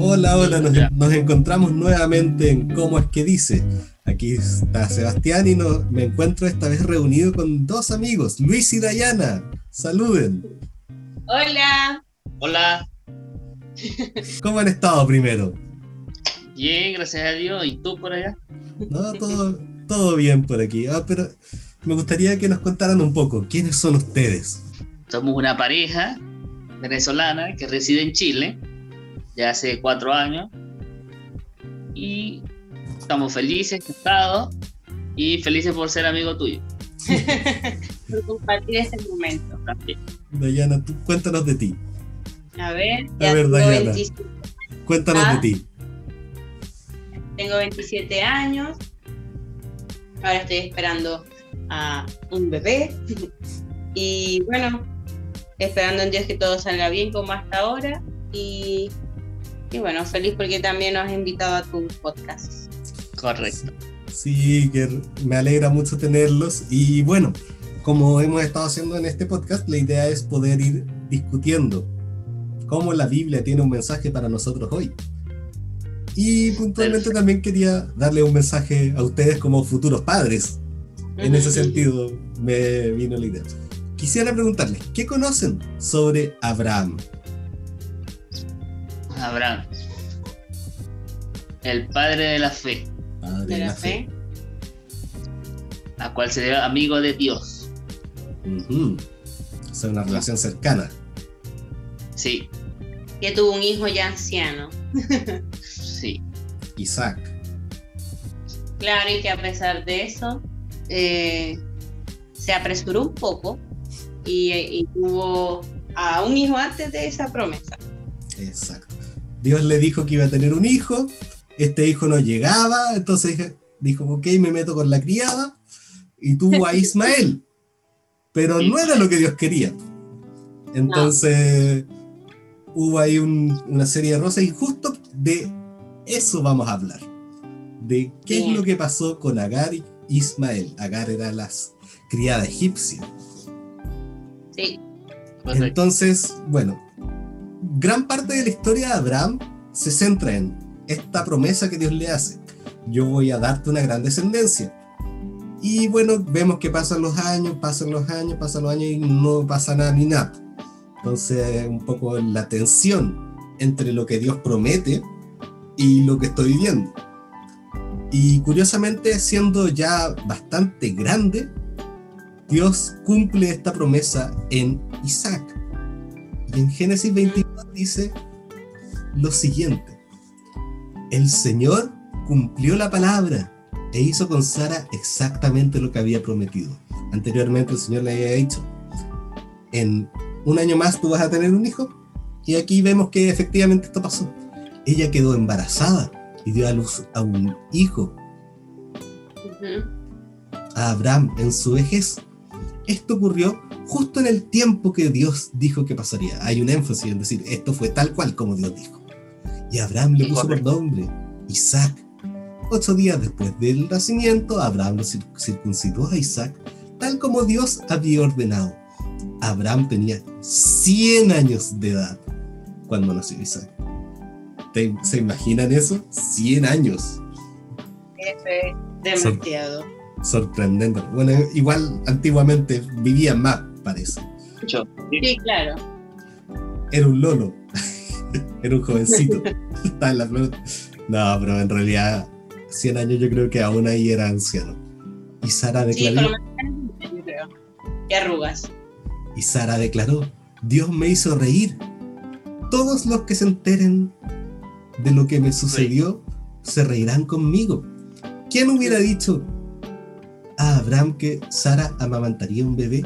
Hola, hola, nos, nos, encontramos nuevamente en Cómo es que dice. Aquí está Sebastián y no, me encuentro esta vez reunido con dos amigos, Luis y Dayana. Saluden. Hola. Hola. ¿Cómo han estado primero? Bien, gracias a Dios. ¿Y tú por allá? No, todo, todo bien por aquí. Ah, pero me gustaría que nos contaran un poco. ¿Quiénes son ustedes? Somos una pareja venezolana que reside en Chile ya hace cuatro años y estamos felices, casados y felices por ser amigo tuyo. por compartir este momento. También. Dayana, tú cuéntanos de ti. A ver, ya a ver, Dayana, cuéntanos de ah. ti. Tengo 27 años. Ahora estoy esperando a un bebé. y bueno, esperando en Dios que todo salga bien como hasta ahora. Y, y bueno, feliz porque también nos has invitado a tu podcast. Correcto. Sí, que me alegra mucho tenerlos. Y bueno, como hemos estado haciendo en este podcast, la idea es poder ir discutiendo cómo la Biblia tiene un mensaje para nosotros hoy. Y puntualmente también quería darle un mensaje a ustedes como futuros padres. En ese sentido me vino la idea. Quisiera preguntarles, ¿qué conocen sobre Abraham? Abraham, el padre de la fe. Padre de, la, fe. A cual se debe amigo de Dios. Es una relación cercana. Sí. Que tuvo un hijo ya anciano. Sí. Isaac. Claro, y que a pesar de eso, eh, se apresuró un poco y, tuvo a un hijo antes de esa promesa. Exacto. Dios le dijo que iba a tener un hijo, este hijo no llegaba, entonces dijo, ok, me meto con la criada y tuvo a Ismael, pero no era lo que Dios quería. Entonces hubo ahí una serie de rosas y justo de eso vamos a hablar. De qué es lo que pasó con Agar y Ismael. Agar era la criada egipcia. Sí. Entonces, bueno, gran parte de la historia de Abraham se centra en esta promesa que Dios le hace. Yo voy a darte una gran descendencia. Y bueno, vemos que pasan los años, pasan los años, pasan los años y no pasa nada ni nada. Entonces, un poco la tensión entre lo que Dios promete y lo que estoy viviendo. Y curiosamente, siendo ya bastante grande, Dios cumple esta promesa en Isaac. Y en Génesis 22 dice lo siguiente. El Señor cumplió la palabra e hizo con Sara exactamente lo que había prometido. Anteriormente el Señor le había dicho, en un año más tú vas a tener un hijo. Y aquí vemos que efectivamente esto pasó ella quedó embarazada y dio a luz a un hijo, a Abraham en su vejez. Esto ocurrió justo en el tiempo que Dios dijo que pasaría. Hay un énfasis en decir, esto fue tal cual como Dios dijo. Y Abraham le puso por nombre Isaac. Ocho días después del nacimiento, Abraham lo circuncidó a Isaac, tal como Dios había ordenado. Abraham tenía 100 años de edad cuando nació Isaac. ¿Se imaginan eso? 100 años. Demasiado. sorprendente. Bueno, igual antiguamente vivían más, parece. Sí, claro. Era un lolo. Era un jovencito. Estaba en la No, pero en realidad 100 años yo creo que aún ahí era anciano. Y Sara declaró... Sí, yo creo. Y arrugas. Y Sara declaró, Dios me hizo reír. Todos los que se enteren de lo que me sucedió, se reirán conmigo. ¿Quién hubiera dicho a Abraham que Sara amamantaría un bebé?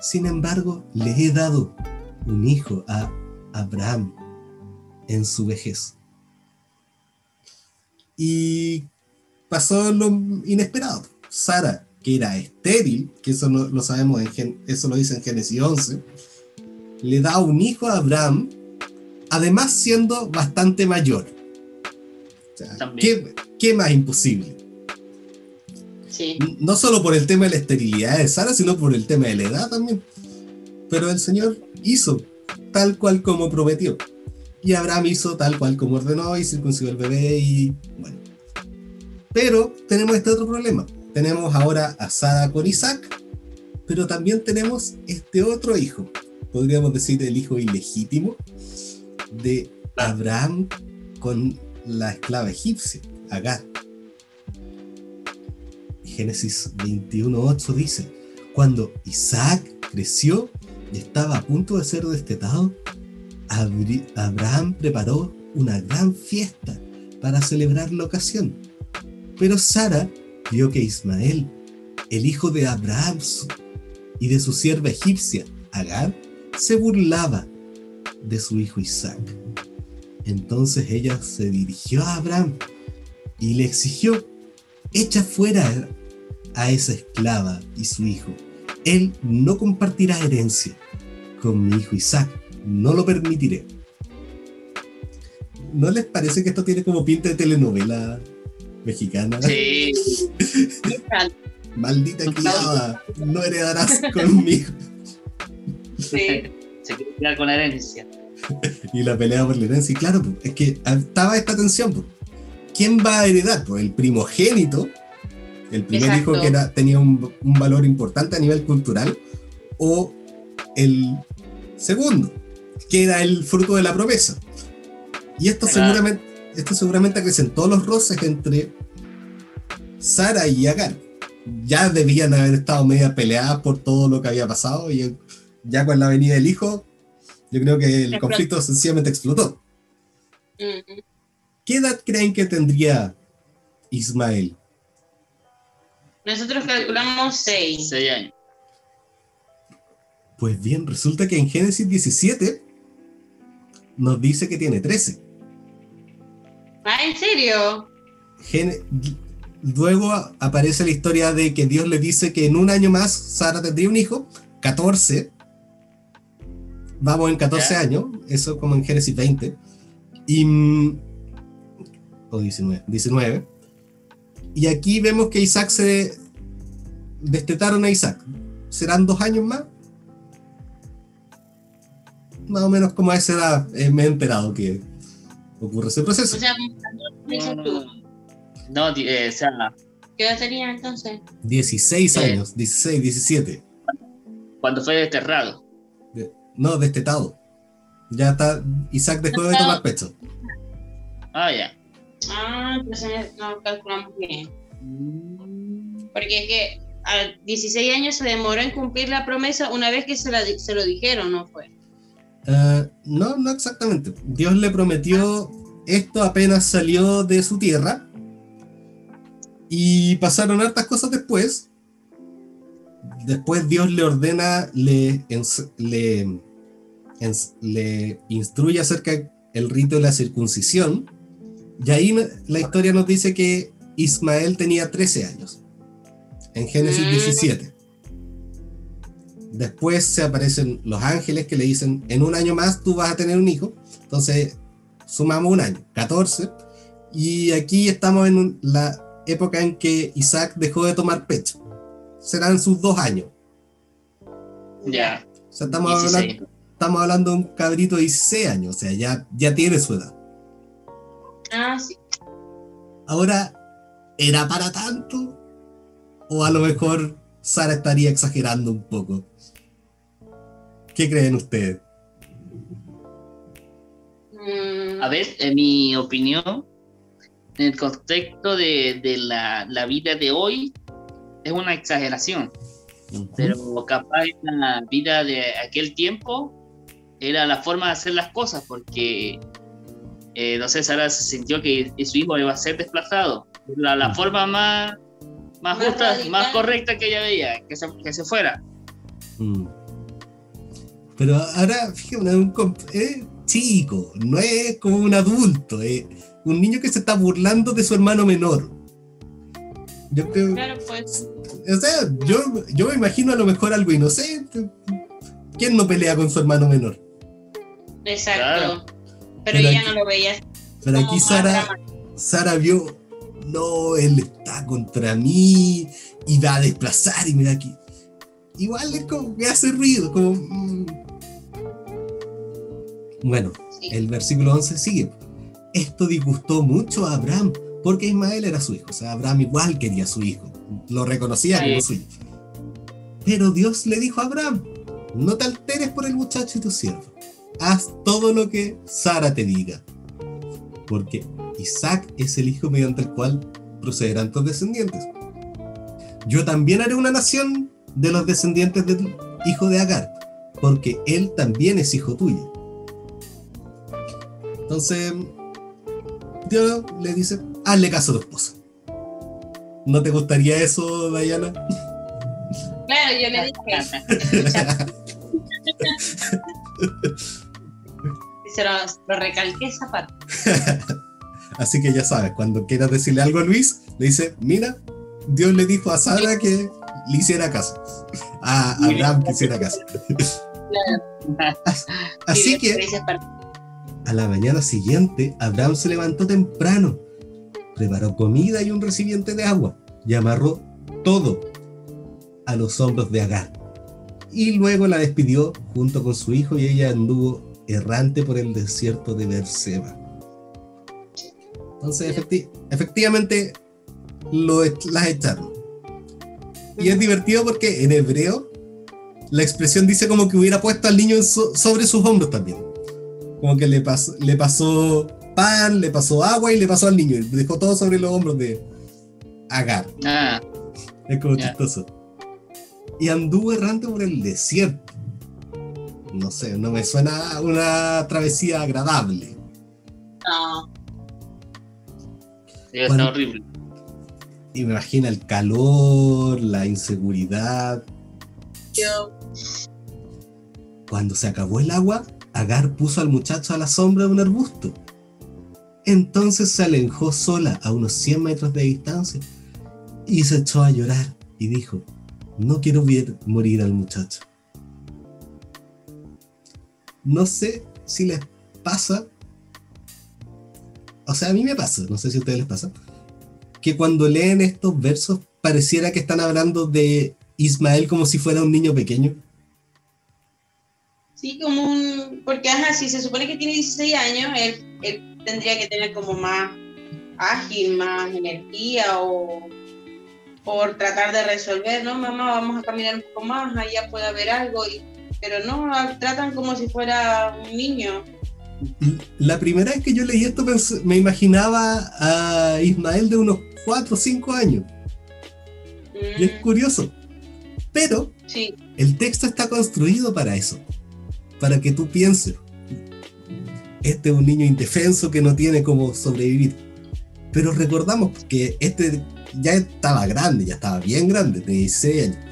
Sin embargo, le he dado un hijo a Abraham en su vejez. Y pasó lo inesperado. Sara, que era estéril, que eso lo sabemos, en, eso lo dice en Génesis 11, le da un hijo a Abraham además siendo bastante mayor. ¿qué, más imposible? No solo por el tema de la esterilidad de Sara, sino por el tema de la edad también. Pero el Señor hizo tal cual como prometió. Y Abraham hizo tal cual como ordenó y circuncidó el bebé y bueno. Pero tenemos este otro problema. Tenemos ahora a Sara con Isaac, pero también tenemos este otro hijo, podríamos decir el hijo ilegítimo de Abraham con la esclava egipcia, Agar. Génesis 21.8 dice, cuando Isaac creció y estaba a punto de ser destetado, Abraham preparó una gran fiesta para celebrar la ocasión. Pero Sara vio que Ismael, el hijo de Abraham y de su sierva egipcia, Agar, se burlaba de su hijo Isaac. Entonces ella se dirigió a Abraham y le exigió, echa fuera a esa esclava y su hijo. Él no compartirá herencia con mi hijo Isaac no lo permitiré. ¿No les parece que esto tiene como pinta de telenovela mexicana? Sí. Maldita criada, no heredarás conmigo. Sí. Se quiere quedar con la herencia. y la pelea por la herencia. Y claro, es que estaba esta tensión. ¿Quién va a heredar? Pues el primogénito, el primer hijo que tenía un, un valor importante a nivel cultural, o el segundo, que era el fruto de la promesa. Y esto, seguramente, esto seguramente acrecentó los roces entre Sara y Agar. Ya debían haber estado media peleadas por todo lo que había pasado y ya con la venida del hijo, yo creo que el conflicto sencillamente explotó. ¿Qué edad creen que tendría Ismael? Nosotros calculamos 6. 6 años. Pues bien, resulta que en Génesis 17 nos dice que tiene 13. Ah, ¿en serio? Luego aparece la historia de que Dios le dice que en un año más Sara tendría un hijo, 14. Vamos en 14 años, eso como en Génesis 20. Y, mm, o 19, 19. Y aquí vemos que Isaac se destetaron a Isaac. ¿Serán dos años más? más o menos como a esa edad eh, me he enterado que ocurre ese proceso. O sea, no, eh, o sea, ¿qué edad tenía entonces? 16 años, 16, 17. Cuando fue desterrado. no, destetado. Ya está, Isaac dejó de tomar pecho. Ah, ya. Ah, entonces no calculamos bien. Porque es que a 16 años se demoró en cumplir la promesa una vez que se, la, se lo dijeron, ¿no fue? Eh, no, no exactamente. Dios le prometió esto apenas salió de su tierra. Y pasaron hartas cosas después. Después Dios le ordena, le, le, le instruye acerca del rito de la circuncisión. Y ahí la historia nos dice que Ismael tenía 13 años. En Génesis 17. Mm. Después se aparecen los ángeles que le dicen, en un año más tú vas a tener un hijo. Entonces, sumamos un año, 14. Y aquí estamos en la época en que Isaac dejó de tomar pecho. Serán sus dos años. Ya. O sea, estamos hablando, estamos hablando, de un cabrito de 16 años, o sea, ya, ya tiene su edad. Ah, sí. Ahora, ¿era para tanto? O a lo mejor Sara estaría exagerando un poco. ¿Qué creen ustedes? Mm. A ver, en mi opinión, en el contexto de, la, vida de hoy, es una exageración. Pero capaz en la vida de aquel tiempo era la forma de hacer las cosas, porque eh, no sé, Sara se sintió que su hijo iba a ser desplazado. La, forma más, más, justa, más correcta que ella veía, que se, que se fuera. Mm. Pero ahora, fíjate, un es chico, no es como un adulto, es un niño que se está burlando de su hermano menor. Yo creo. Claro, pues. O sea, yo, yo me imagino a lo mejor algo inocente. ¿Quién no pelea con su hermano menor? Exacto. Pero, ella no lo veía. Pero aquí Sara, Sara vio, no, él está contra mí y va a desplazar y mira aquí. Igual es como, me hace ruido, como... Mm, Bueno, Sí. el versículo 11 sigue. Esto disgustó mucho a Abraham, porque Ismael era su hijo. O sea, Abraham igual quería a su hijo. Lo reconocía como Sí. suyo. Pero Dios le dijo a Abraham, no te alteres por el muchacho y tu siervo. Haz todo lo que Sara te diga. Porque Isaac es el hijo mediante el cual procederán tus descendientes. Yo también haré una nación de los descendientes del hijo de Agar, porque él también es hijo tuyo. Entonces, Dios le dice, hazle caso a tu esposa. ¿No te gustaría eso, Diana? Claro, yo le dije. Se lo, lo recalqué esa parte. Así que ya sabes, cuando quieras decirle algo a Luis, le dice, mira, Dios le dijo a Sara que le hiciera caso. A Abraham que hiciera caso. Así que a la mañana siguiente, Abraham se levantó temprano, preparó comida y un recipiente de agua y amarró todo a los hombros de Agar. Y luego la despidió junto con su hijo y ella anduvo errante por el desierto de Berseba. Entonces, efecti- efectivamente, lo, las echaron. Y es divertido porque en hebreo la expresión dice como que hubiera puesto al niño so- sobre sus hombros también. Como que le pasó, le pasó pan, le pasó agua y le pasó al niño. y Dejó todo sobre los hombros de Agar. Ah, Es como chistoso. Y anduvo errante por el desierto. No sé, no me suena una travesía agradable. No, sí, está Bueno. horrible. Y me imagino el calor, la inseguridad. yo. Cuando se acabó el agua, Agar puso al muchacho a la sombra de un arbusto. Entonces se alejó sola a unos 100 metros de distancia y se echó a llorar y dijo, no quiero ver morir al muchacho. No sé si les pasa, o sea, a mí me pasa, no sé si a ustedes les pasa, que cuando leen estos versos pareciera que están hablando de Ismael como si fuera un niño pequeño. Sí, como un. Porque, ajá, si se supone que tiene 16 años, él, tendría que tener como más ágil, más energía o por tratar de resolver, ¿no? Mamá, vamos a caminar un poco más, allá puede haber algo, y, pero no, tratan como si fuera un niño. La primera vez que yo leí esto me imaginaba a Ismael de unos 4 o 5 años. Y es Mm, curioso. Pero sí, el texto está construido para eso. Para que tú pienses. Este es un niño indefenso que no tiene cómo sobrevivir. Pero recordamos que este ya estaba grande, ya estaba bien grande, de 16 años.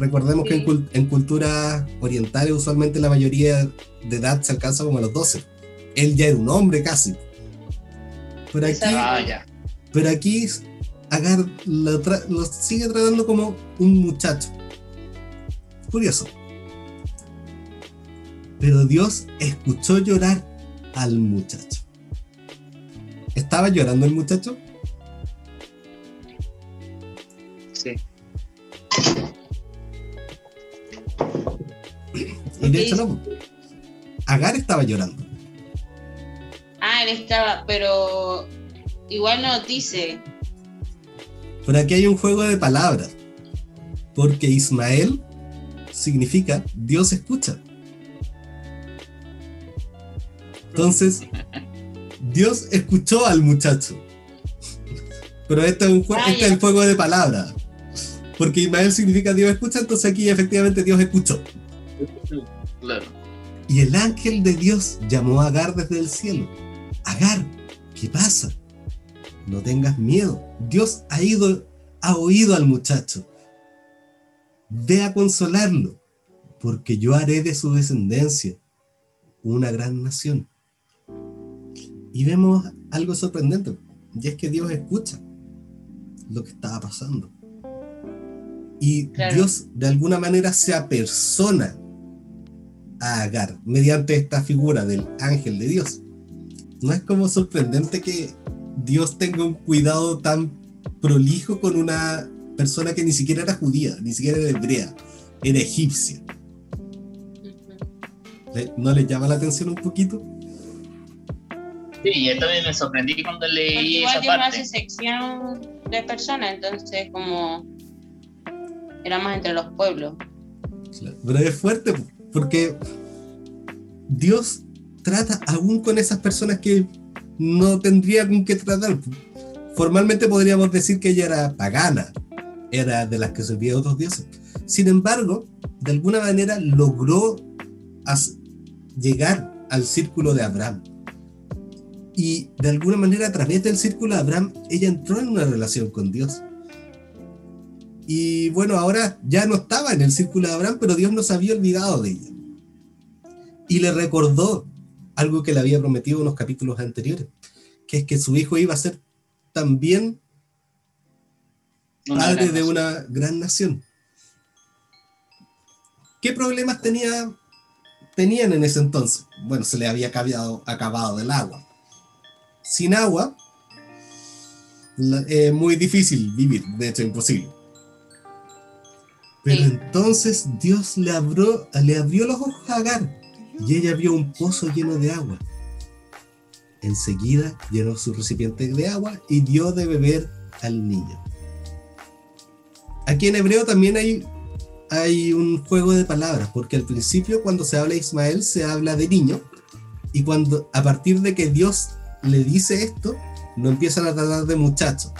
Recordemos que en, en culturas orientales usualmente la mayoría de edad se alcanza como a los 12. Él ya era un hombre casi. Pero aquí. Ah, ya. pero aquí Agar lo, lo sigue tratando como un muchacho. Curioso. Pero Dios escuchó llorar al muchacho. ¿Estaba llorando el muchacho? Y de hecho no. Agar estaba llorando. ah, él estaba, pero igual no dice. Pero aquí hay un juego de palabras. Porque Ismael significa Dios escucha. Entonces, Dios escuchó al muchacho. Pero este es, un Ah, este es el juego de palabras. Porque Ismael significa Dios escucha, entonces aquí efectivamente Dios escuchó. Claro. Y el ángel de Dios llamó a Agar desde el cielo. Agar, ¿qué pasa? No tengas miedo. Dios ha ido, ha oído al muchacho. Ve a consolarlo, porque yo haré de su descendencia una gran nación. Y vemos algo sorprendente, y es que Dios escucha lo que estaba pasando. Y Claro. Dios de alguna manera se apersona a Agar mediante esta figura del ángel de Dios. ¿No es como sorprendente que Dios tenga un cuidado tan prolijo con una persona que ni siquiera era judía, ni siquiera era hebrea, era egipcia? ¿Le- ¿No les llama la atención un poquito? Sí, yo también me sorprendí cuando leí igual esa Dios no hace parte. sección de personas, entonces como era más entre los pueblos. Claro, Pero es fuerte porque Dios trata aún con esas personas que no tendría con qué tratar. Formalmente podríamos decir que ella era pagana, era de las que servía a otros dioses. Sin embargo, de alguna manera logró llegar al círculo de Abraham. Y de alguna manera a través del círculo de Abraham, ella entró en una relación con Dios. Y bueno, ahora ya no estaba en el círculo de Abraham, pero Dios no se había olvidado de ella. Y le recordó algo que le había prometido en unos capítulos anteriores, que es que su hijo iba a ser también Una padre de nación. una gran nación. ¿Qué problemas tenía, tenían en ese entonces? Bueno, se le había acabado, acabado el agua. Sin agua, es muy difícil vivir, de hecho imposible. Pero Sí. entonces Dios le abrió, le abrió los ojos a Agar y ella vio un pozo lleno de agua. Enseguida llenó su recipiente de agua y dio de beber al niño. Aquí en hebreo también hay, hay un juego de palabras, porque al principio cuando se habla de Ismael se habla de niño, y cuando a partir de que Dios le dice esto, lo empiezan a tratar de muchacho.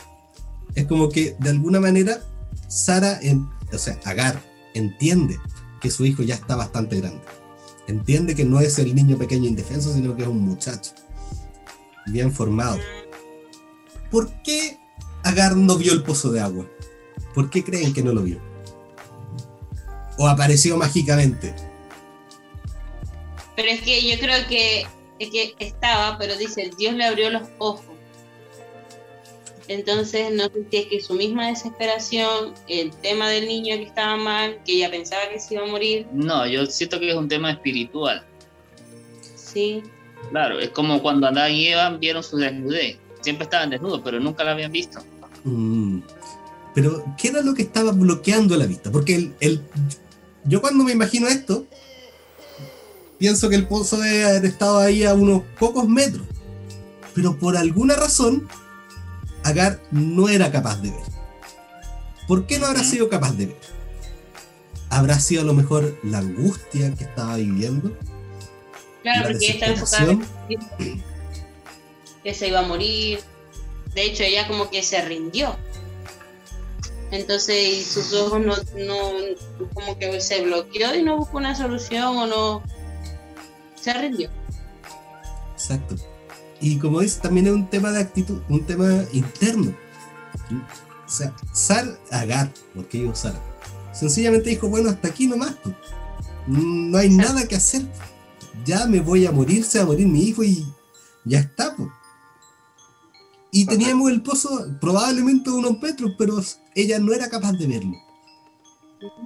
Es como que de alguna manera Sara, en, o sea, Agar, entiende que su hijo ya está bastante grande. Entiende que no es el niño pequeño indefenso, sino que es un muchacho. Bien formado. ¿Por qué Agar no vio el pozo de agua? ¿Por qué creen que no lo vio? ¿O apareció mágicamente? Pero es que yo creo que, es que estaba, pero dice, Dios le abrió los ojos. Entonces, no sé si es que su misma desesperación, el tema del niño que estaba mal, que ella pensaba que se iba a morir, No, yo siento que es un tema espiritual. sí, Claro, es como cuando Adán y Eva vieron su desnudez. Siempre estaban desnudos, pero nunca la habían visto. Mm, Pero, ¿qué era lo que estaba bloqueando la vista? Porque el, el- yo cuando me imagino esto, pienso que el pozo debe haber estado ahí a unos pocos metros. Pero por alguna razón, Agar no era capaz de ver. ¿Por qué no habrá sido capaz de ver? ¿Habrá sido a lo mejor la angustia que estaba viviendo? claro, La porque ella estaba enfocada en que se iba a morir. De hecho, ella como que se rindió. Entonces, y sus ojos no, no, como que se bloqueó y no buscó una solución o no, se rindió. Exacto. Y como dice, también es un tema de actitud, un tema interno. O sea, Sar, Agar, porque digo Sara, sencillamente dijo, bueno, hasta aquí nomás. pues. No hay nada que hacer. Ya me voy a morir, se va a morir mi hijo y ya está. pues. Y teníamos el pozo probablemente unos metros, pero ella no era capaz de verlo.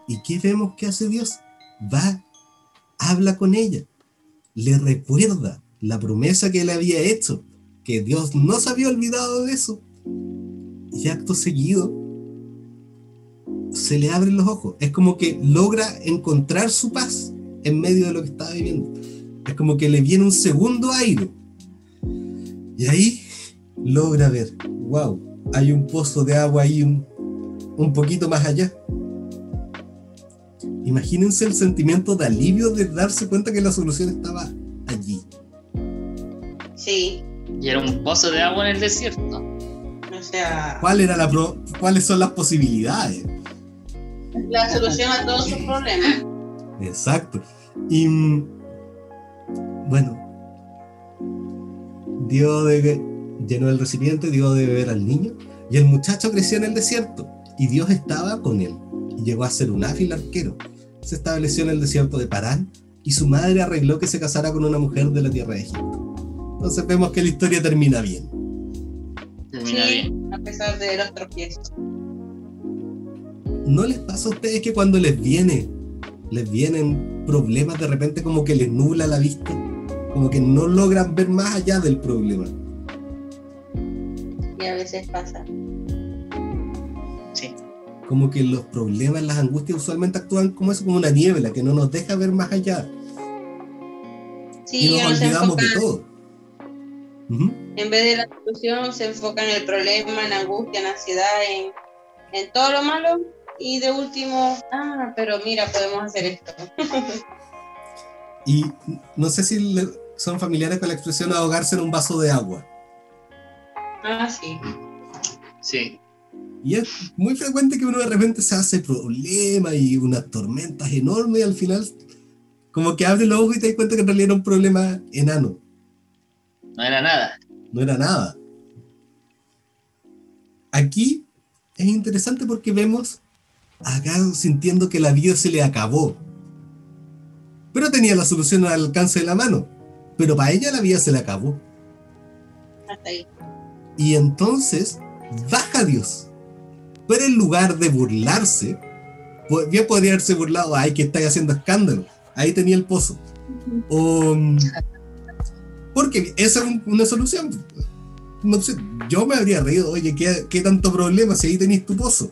¿Y qué vemos que hace Dios? Va, habla con ella, le recuerda la promesa que le había hecho, que Dios no se había olvidado de eso. Y acto seguido se le abren los ojos. Es como que logra encontrar su paz en medio de lo que estaba viviendo. Es como que le viene un segundo aire. Y ahí logra ver, wow, hay un pozo de agua ahí un, un poquito más allá. Imagínense el sentimiento de alivio de darse cuenta que la solución estaba. Sí, Y era un pozo de agua en el desierto. o sea, ¿Cuál era la pro- ¿Cuáles son las posibilidades? la solución a todos sus problemas. Exacto. Y mm, bueno, dio de, llenó el recipiente, dio de beber al niño, y el muchacho creció en el desierto, y Dios estaba con él, y llegó a ser un ágil arquero. Se estableció en el desierto de Parán, y su madre arregló que se casara con una mujer de la tierra de Egipto. Entonces vemos que la historia termina bien. Termina Sí, bien. a pesar de los tropiezos. ¿No les pasa a ustedes que cuando les viene, les vienen problemas de repente como que les nubla la vista? Como que no logran ver más allá del problema. Y a veces pasa. Sí. Como que los problemas, las angustias usualmente actúan como eso, como una niebla que no nos deja ver más allá. Sí, y nos olvidamos de enfoca- Ujú. En vez de la solución, se enfoca en el problema, en angustia, en ansiedad, en, en todo lo malo. Y de último, ah, pero mira, podemos hacer esto. Y no sé si le- son familiares con la expresión ahogarse en un vaso de agua. Ah, sí. Sí. Y es muy frecuente que uno de repente se hace problema y unas tormentas enormes y al final como que abre los ojos y te das cuenta que en realidad era un problema enano, No era nada. no era nada. Aquí es interesante porque vemos a Agar sintiendo que la vida se le acabó. Pero tenía la solución al alcance de la mano. Pero para ella la vida se le acabó. Hasta ahí. Y entonces baja Dios. Pero en lugar de burlarse, bien podría haberse burlado, ay, que estáis haciendo escándalo. Ahí tenía el pozo. O, mm, porque esa es un- una solución. No sé, yo me habría reído, oye, ¿qué, qué tanto problema si ahí tenéis tu pozo?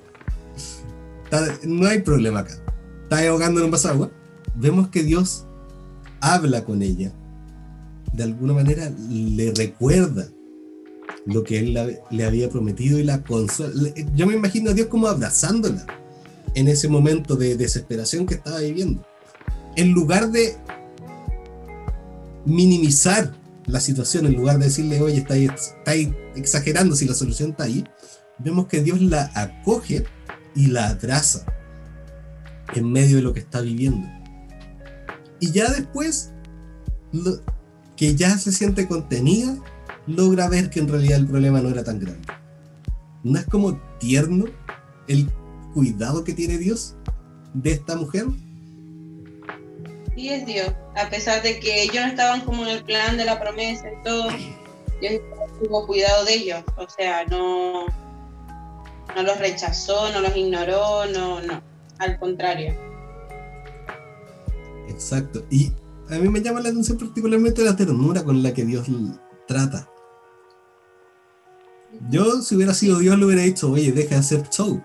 No hay problema acá. Estás ahogando en un vaso. Vemos que Dios habla con ella. De alguna manera le recuerda lo que él le había prometido y la consuela. Yo me imagino a Dios como abrazándola en ese momento de desesperación que estaba viviendo. En lugar de minimizar la situación, en lugar de decirle, oye, está exagerando si la solución está ahí, vemos que Dios la acoge y la abraza en medio de lo que está viviendo. Y ya después, lo- que ya se siente contenida, logra ver que en realidad el problema no era tan grande. ¿No es como tierno el cuidado que tiene Dios de esta mujer? Sí es Dios. A pesar de que ellos no estaban como en el plan de la promesa y todo, Dios tuvo cuidado de ellos. O sea, no, no los rechazó, no los ignoró, no, no. Al contrario. Exacto. Y a mí me llama la atención particularmente la ternura con la que Dios trata. Yo, si hubiera sido Dios, le hubiera dicho, oye, deja de hacer show.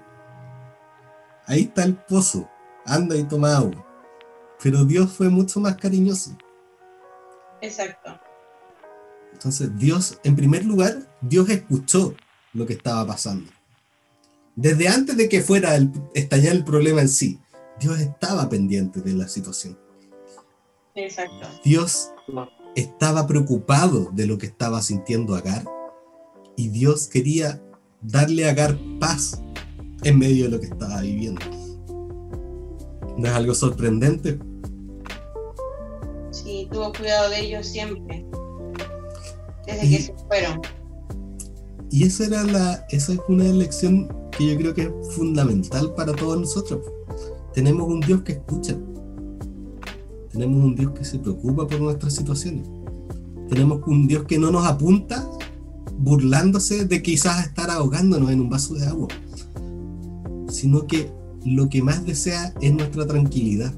Ahí está el pozo. Anda y toma agua. Pero Dios fue mucho más cariñoso. Exacto. Entonces, Dios, en primer lugar, Dios escuchó lo que estaba pasando. Desde antes de que fuera el, estallar el problema en sí, Dios estaba pendiente de la situación. Exacto. Dios estaba preocupado de lo que estaba sintiendo Agar y Dios quería darle a Agar paz en medio de lo que estaba viviendo. ¿No es algo sorprendente? Sí, tuvo cuidado de ellos siempre. Desde Y- que se fueron. Y esa era la, esa es una lección que yo creo que es fundamental para todos nosotros. Tenemos un Dios que escucha. Tenemos un Dios que se preocupa por nuestras situaciones. Tenemos un Dios que no nos apunta burlándose de quizás estar ahogándonos en un vaso de agua, sino que lo que más desea es nuestra tranquilidad.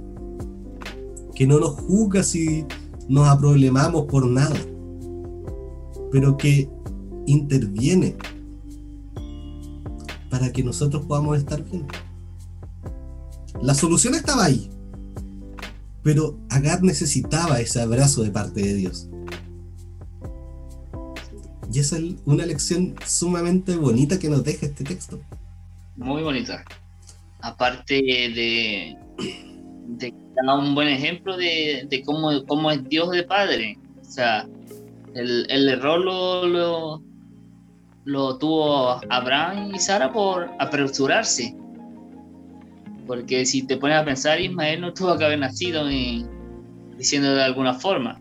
Que no nos juzga si nos aproblemamos por nada, pero que interviene para que nosotros podamos estar bien. La solución estaba ahí, pero Agar necesitaba ese abrazo de parte de Dios. Y esa es una lección sumamente bonita que nos deja este texto. Muy bonita. Aparte de, de da un buen ejemplo de, de cómo, cómo es Dios de Padre. O sea, el, el error lo, lo, lo tuvo Abraham y Sara por apresurarse. Porque si te pones a pensar, Ismael no tuvo que haber nacido y, diciendo de alguna forma.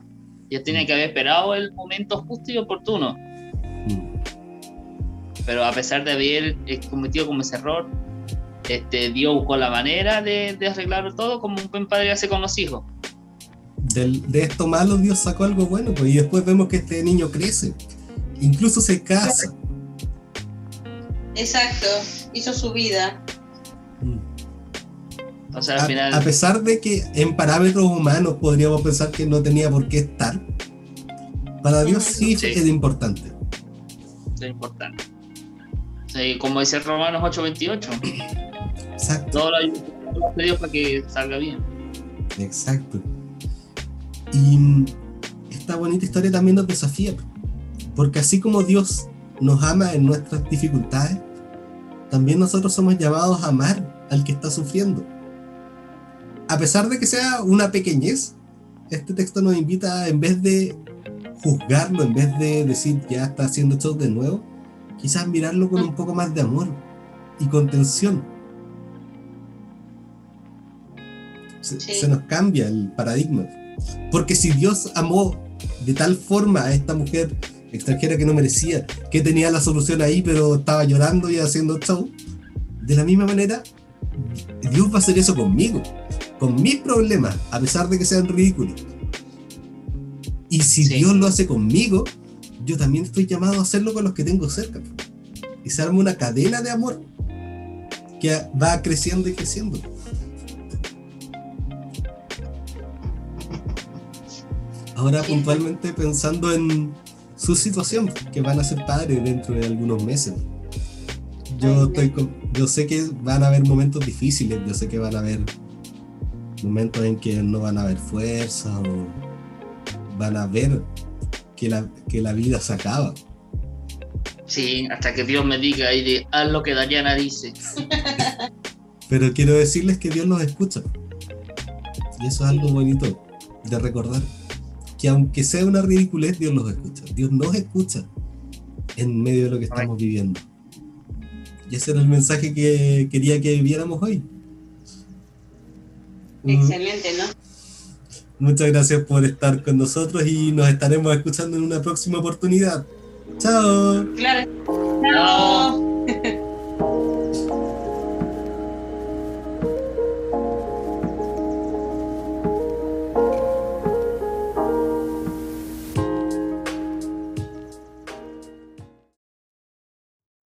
Ya tenía que haber esperado el momento justo y oportuno. Mm. pero a pesar de haber cometido como ese error, este, Dios buscó la manera de, de arreglarlo todo como un buen padre hace con los hijos. Del- de esto malo Dios sacó algo bueno, pues, y después vemos que este niño crece, incluso se casa. Exacto. Hizo su vida. Mm. Entonces al A, final, a pesar de que en parámetros humanos podríamos pensar que no tenía por qué estar, para Dios sí, Sí. es importante. es importante. Y como dice Romanos 8:28, Exacto. todo lo a Dios para que salga bien. Exacto. Y mm, es esta bonita historia también nos desafía. Porque así como Dios nos ama en nuestras dificultades, también nosotros somos llamados a amar al que está sufriendo. A pesar de que sea una pequeñez, este texto nos invita, en vez de juzgarlo, en vez de decir ya está haciendo esto de nuevo, quizás mirarlo con un poco más de amor y contención. Se, Sí. se nos cambia el paradigma. Porque si Dios amó de tal forma a esta mujer extranjera que no merecía, que tenía la solución ahí, pero estaba llorando y haciendo show, de la misma manera, Dios va a hacer eso conmigo, con mis problemas, a pesar de que sean ridículos. Y si Sí. Dios lo hace conmigo, yo también estoy llamado a hacerlo con los que tengo cerca. Y se arma una cadena de amor que va creciendo y creciendo. Ahora puntualmente pensando en su situación, que van a ser padres dentro de algunos meses. Yo, estoy con- yo sé que van a haber momentos difíciles, yo sé que van a haber momentos en que no van a haber fuerza o van a ver que la, que la vida se acaba. Sí, hasta que Dios me diga y de haz lo que Dayana dice. Pero quiero decirles que Dios los escucha. Y eso es algo bonito de recordar. Que aunque sea una ridiculez, Dios los escucha. Dios nos escucha en medio de lo que estamos viviendo. Y ese era el mensaje que quería que viéramos hoy. Mm, Excelente, ¿no? Muchas gracias por estar con nosotros y nos estaremos escuchando en una próxima oportunidad. Chao. Claro. Chao. Chao.